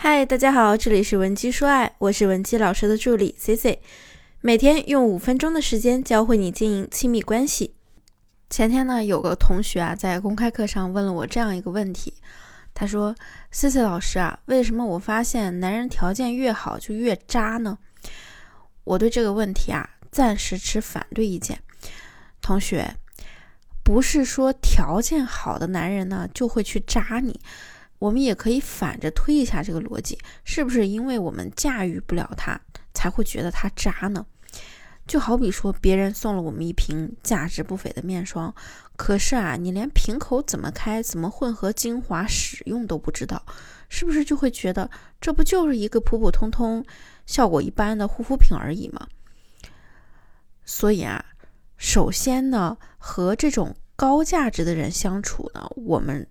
嗨，大家好，这里是文姬说爱，我是文姬老师的助理 C C，每天用五分钟的时间教会你经营亲密关系。前天呢，有个同学啊，在公开课上问了我这样一个问题，他说：“C C 老师啊，为什么我发现男人条件越好就越渣呢？”我对这个问题啊，暂时持反对意见。同学，不是说条件好的男人呢就会去渣你。我们也可以反着推一下这个逻辑，是不是因为我们驾驭不了他，才会觉得他渣呢？就好比说，别人送了我们一瓶价值不菲的面霜，可是啊，你连瓶口怎么开、怎么混合精华使用都不知道，是不是就会觉得这不就是一个普普通通、效果一般的护肤品而已吗？所以啊，首先呢，和这种高价值的人相处呢，我们。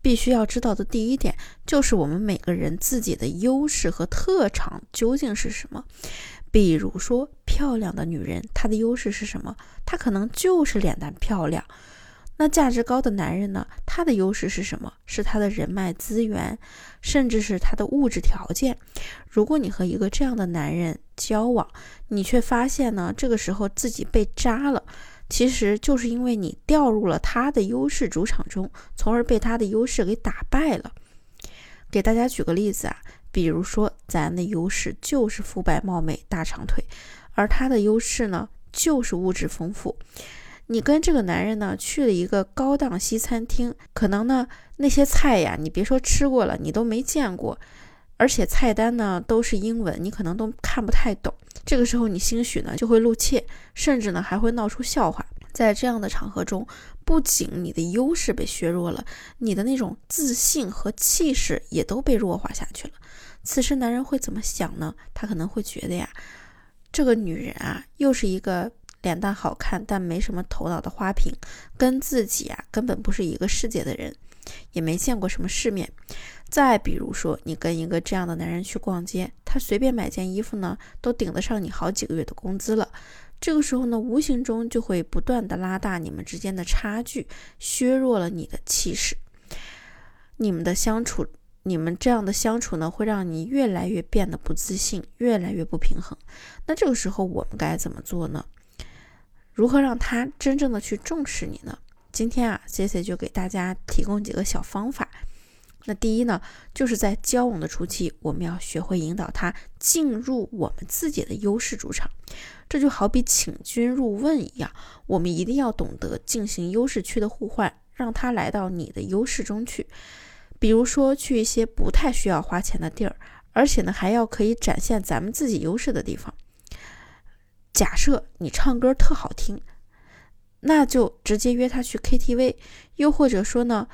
必须要知道的第一点，就是我们每个人自己的优势和特长究竟是什么。比如说，漂亮的女人，她的优势是什么？她可能就是脸蛋漂亮。那价值高的男人呢？他的优势是什么？是他的人脉资源，甚至是他的物质条件。如果你和一个这样的男人交往，你却发现呢，这个时候自己被渣了。其实就是因为你掉入了他的优势主场中，从而被他的优势给打败了。给大家举个例子啊，比如说咱的优势就是肤白貌美、大长腿，而他的优势呢就是物质丰富。你跟这个男人呢去了一个高档西餐厅，可能呢那些菜呀，你别说吃过了，你都没见过。而且菜单呢都是英文，你可能都看不太懂。这个时候你兴许呢就会露怯，甚至呢还会闹出笑话。在这样的场合中，不仅你的优势被削弱了，你的那种自信和气势也都被弱化下去了。此时男人会怎么想呢？他可能会觉得呀，这个女人啊又是一个脸蛋好看但没什么头脑的花瓶，跟自己啊根本不是一个世界的人，也没见过什么世面。再比如说，你跟一个这样的男人去逛街，他随便买件衣服呢，都顶得上你好几个月的工资了。这个时候呢，无形中就会不断的拉大你们之间的差距，削弱了你的气势。你们的相处，你们这样的相处呢，会让你越来越变得不自信，越来越不平衡。那这个时候我们该怎么做呢？如何让他真正的去重视你呢？今天啊，C C 就给大家提供几个小方法。那第一呢，就是在交往的初期，我们要学会引导他进入我们自己的优势主场。这就好比请君入瓮一样，我们一定要懂得进行优势区的互换，让他来到你的优势中去。比如说，去一些不太需要花钱的地儿，而且呢，还要可以展现咱们自己优势的地方。假设你唱歌特好听，那就直接约他去 KTV。又或者说呢，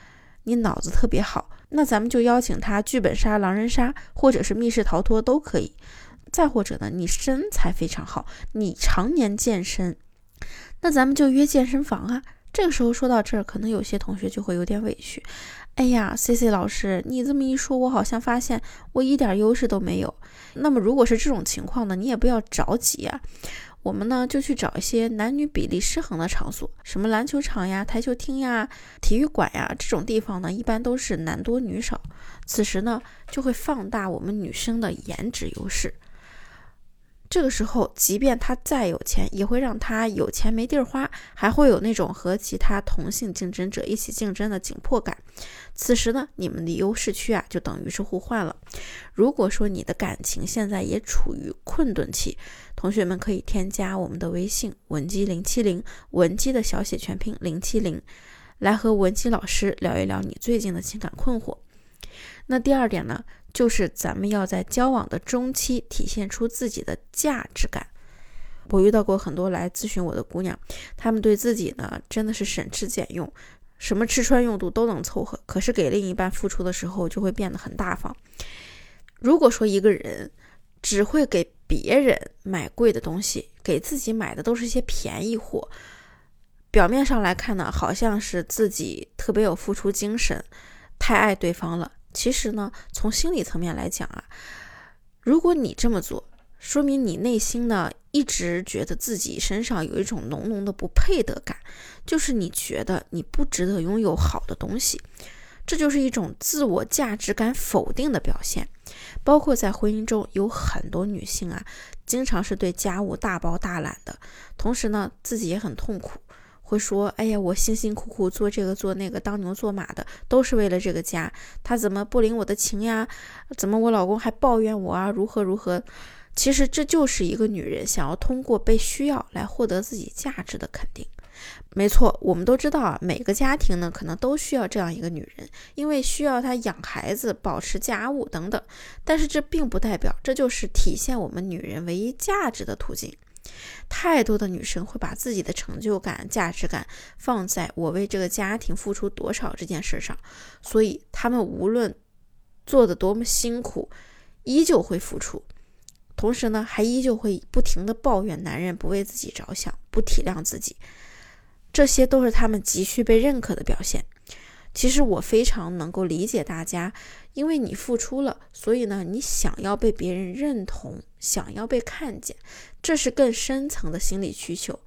你脑子特别好。那咱们就邀请他剧本杀、狼人杀，或者是密室逃脱都可以。再或者呢，你身材非常好，你常年健身，那咱们就约健身房啊。这个时候说到这儿，可能有些同学就会有点委屈。哎呀，C C 老师，你这么一说，我好像发现我一点优势都没有。那么如果是这种情况呢，你也不要着急啊。我们呢就去找一些男女比例失衡的场所，什么篮球场呀、台球厅呀、体育馆呀这种地方呢，一般都是男多女少。此时呢，就会放大我们女生的颜值优势。这个时候，即便他再有钱，也会让他有钱没地儿花，还会有那种和其他同性竞争者一起竞争的紧迫感。此时呢，你们的优势区啊，就等于是互换了。如果说你的感情现在也处于困顿期，同学们可以添加我们的微信文姬零七零，文姬的小写全拼零七零，来和文姬老师聊一聊你最近的情感困惑。那第二点呢？就是咱们要在交往的中期体现出自己的价值感。我遇到过很多来咨询我的姑娘，她们对自己呢真的是省吃俭用，什么吃穿用度都能凑合，可是给另一半付出的时候就会变得很大方。如果说一个人只会给别人买贵的东西，给自己买的都是些便宜货，表面上来看呢，好像是自己特别有付出精神，太爱对方了。其实呢，从心理层面来讲啊，如果你这么做，说明你内心呢一直觉得自己身上有一种浓浓的不配得感，就是你觉得你不值得拥有好的东西。这就是一种自我价值感否定的表现。包括在婚姻中，有很多女性啊，经常是对家务大包大揽的，同时呢，自己也很痛苦，会说：“哎呀，我辛辛苦苦做这个做那个，当牛做马的，都是为了这个家，他怎么不领我的情呀？怎么我老公还抱怨我啊？如何如何？”其实这就是一个女人想要通过被需要来获得自己价值的肯定。没错，我们都知道啊，每个家庭呢可能都需要这样一个女人，因为需要她养孩子、保持家务等等。但是这并不代表这就是体现我们女人唯一价值的途径。太多的女生会把自己的成就感、价值感放在我为这个家庭付出多少这件事上，所以她们无论做的多么辛苦，依旧会付出。同时呢，还依旧会不停的抱怨男人不为自己着想，不体谅自己，这些都是他们急需被认可的表现。其实我非常能够理解大家，因为你付出了，所以呢，你想要被别人认同，想要被看见，这是更深层的心理需求。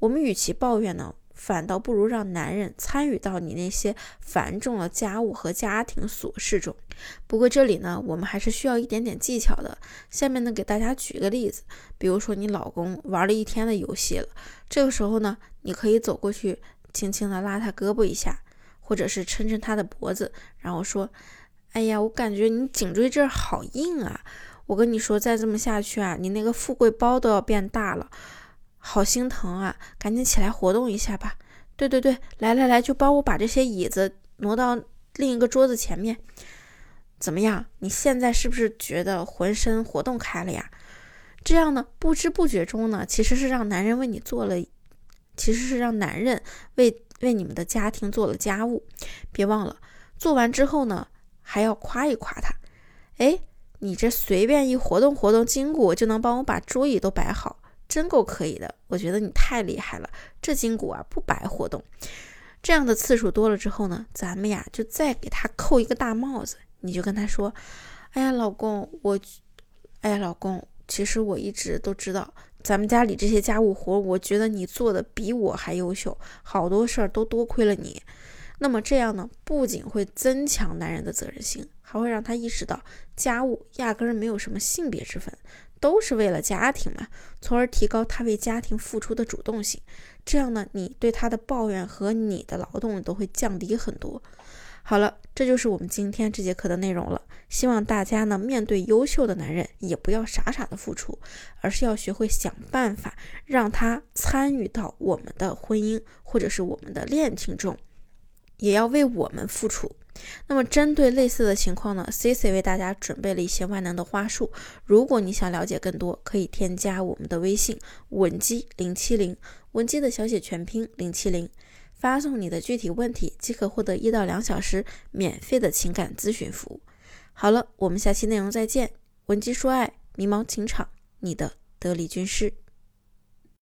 我们与其抱怨呢。反倒不如让男人参与到你那些繁重的家务和家庭琐事中。不过这里呢，我们还是需要一点点技巧的。下面呢，给大家举个例子，比如说你老公玩了一天的游戏了，这个时候呢，你可以走过去，轻轻的拉他胳膊一下，或者是抻抻他的脖子，然后说：“哎呀，我感觉你颈椎这儿好硬啊！我跟你说，再这么下去啊，你那个富贵包都要变大了。”好心疼啊！赶紧起来活动一下吧。对对对，来来来，就帮我把这些椅子挪到另一个桌子前面。怎么样？你现在是不是觉得浑身活动开了呀？这样呢，不知不觉中呢，其实是让男人为你做了，其实是让男人为为你们的家庭做了家务。别忘了，做完之后呢，还要夸一夸他。哎，你这随便一活动活动筋骨，就能帮我把桌椅都摆好。真够可以的，我觉得你太厉害了，这筋骨啊不白活动。这样的次数多了之后呢，咱们呀就再给他扣一个大帽子，你就跟他说：“哎呀，老公，我，哎呀，老公，其实我一直都知道，咱们家里这些家务活，我觉得你做的比我还优秀，好多事儿都多亏了你。”那么这样呢，不仅会增强男人的责任心，还会让他意识到家务压根儿没有什么性别之分。都是为了家庭嘛，从而提高他为家庭付出的主动性。这样呢，你对他的抱怨和你的劳动都会降低很多。好了，这就是我们今天这节课的内容了。希望大家呢，面对优秀的男人，也不要傻傻的付出，而是要学会想办法让他参与到我们的婚姻或者是我们的恋情中，也要为我们付出。那么，针对类似的情况呢，C C 为大家准备了一些万能的话术。如果你想了解更多，可以添加我们的微信文姬零七零，文姬的小写全拼零七零，发送你的具体问题即可获得一到两小时免费的情感咨询服务。好了，我们下期内容再见。文姬说爱，迷茫情场，你的得力军师。